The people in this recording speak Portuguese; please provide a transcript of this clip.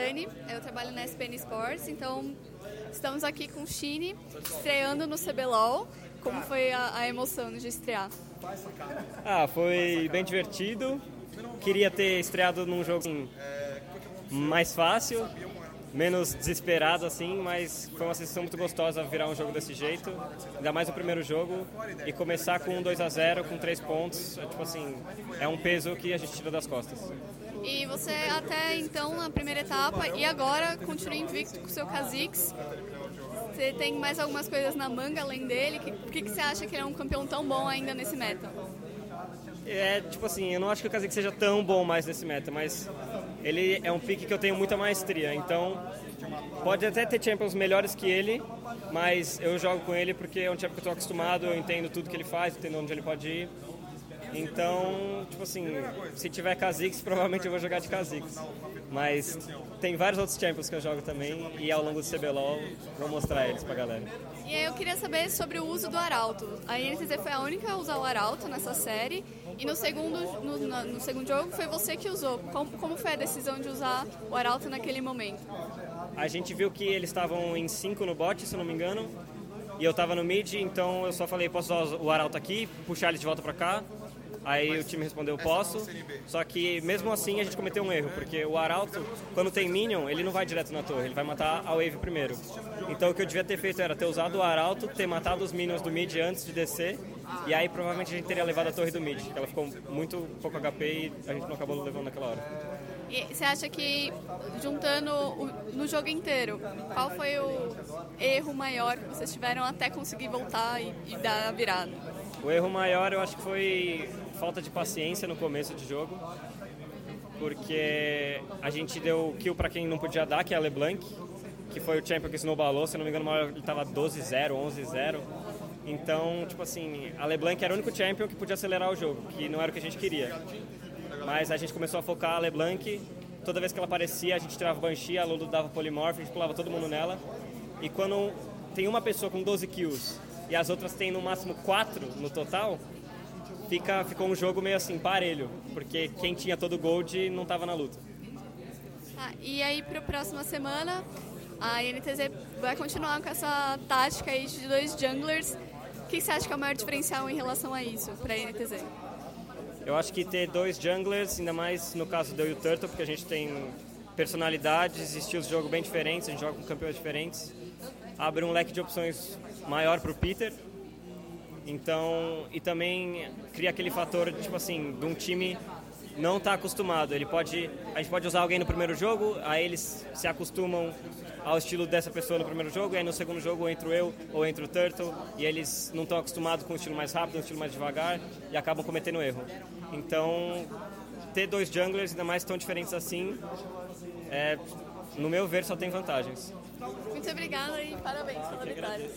Dani, eu trabalho na SPN Sports, então estamos aqui com o Chine, estreando no CBLOL. Como foi a, a emoção de estrear? Ah, foi bem divertido. Queria ter estreado num jogo assim, mais fácil, menos desesperado assim, mas foi uma sensação muito gostosa virar um jogo desse jeito, ainda mais o primeiro jogo e começar com um 2 a 0 com três pontos, é, tipo assim, é um peso que a gente tira das costas. E você até então na primeira etapa e agora continua invicto com o seu Kha'Zix. Você tem mais algumas coisas na manga além dele? Por que, que você acha que ele é um campeão tão bom ainda nesse meta? É, tipo assim, eu não acho que o Kha'Zix seja tão bom mais nesse meta, mas ele é um pique que eu tenho muita maestria, então pode até ter champions melhores que ele, mas eu jogo com ele porque é um champion que eu estou acostumado, eu entendo tudo que ele faz, entendo onde ele pode ir. Então, tipo assim, se tiver Kha'Zix, provavelmente eu vou jogar de Kha'Zix. Mas tem vários outros Champions que eu jogo também e ao longo do CBLOL vou mostrar eles pra galera. E aí eu queria saber sobre o uso do Arauto. A INTZ foi a única a usar o Arauto nessa série e no segundo, no, no segundo jogo foi você que usou. Como, como foi a decisão de usar o Arauto naquele momento? A gente viu que eles estavam em 5 no bot, se eu não me engano, e eu estava no mid, então eu só falei, posso usar o Arauto aqui, puxar eles de volta pra cá, Aí o time respondeu, posso. Só que mesmo assim a gente cometeu um erro, porque o Arauto, quando tem Minion, ele não vai direto na torre, ele vai matar a Wave primeiro. Então o que eu devia ter feito era ter usado o Arauto, ter matado os Minions do mid antes de descer, e aí provavelmente a gente teria levado a torre do mid, porque ela ficou muito pouco HP e a gente não acabou levando naquela hora. E você acha que, juntando o, no jogo inteiro, qual foi o erro maior que vocês tiveram até conseguir voltar e, e dar a virada? O erro maior eu acho que foi falta de paciência no começo de jogo, porque a gente deu kill para quem não podia dar, que é a LeBlanc, que foi o champion que snowballou, se não me engano, ele estava 12-0, 11-0. Então, tipo assim, a LeBlanc era o único champion que podia acelerar o jogo, que não era o que a gente queria. Mas a gente começou a focar a LeBlanc, toda vez que ela aparecia, a gente tirava Banshee, a Lulu dava Polymorph, a gente pulava todo mundo nela. E quando tem uma pessoa com 12 kills e as outras têm no máximo 4 no total, fica, ficou um jogo meio assim, parelho, porque quem tinha todo o gold não estava na luta. Ah, e aí para a próxima semana, a INTZ vai continuar com essa tática aí de dois junglers. O que você acha que é o maior diferencial em relação a isso para a INTZ? Eu acho que ter dois junglers, ainda mais no caso do Turtle, porque a gente tem personalidades, estilos de jogo bem diferentes, a gente joga com campeões diferentes, abre um leque de opções maior para o Peter, então, e também cria aquele fator, tipo assim, de um time não tá acostumado. Ele pode, a gente pode usar alguém no primeiro jogo, aí eles se acostumam ao estilo dessa pessoa no primeiro jogo, e aí no segundo jogo entro eu ou entro o Turtle, e eles não estão acostumados com um estilo mais rápido, um estilo mais devagar, e acabam cometendo erro. Então, ter dois junglers, ainda mais tão diferentes assim, é, no meu ver, só tem vantagens. Muito obrigada e parabéns pela vitória.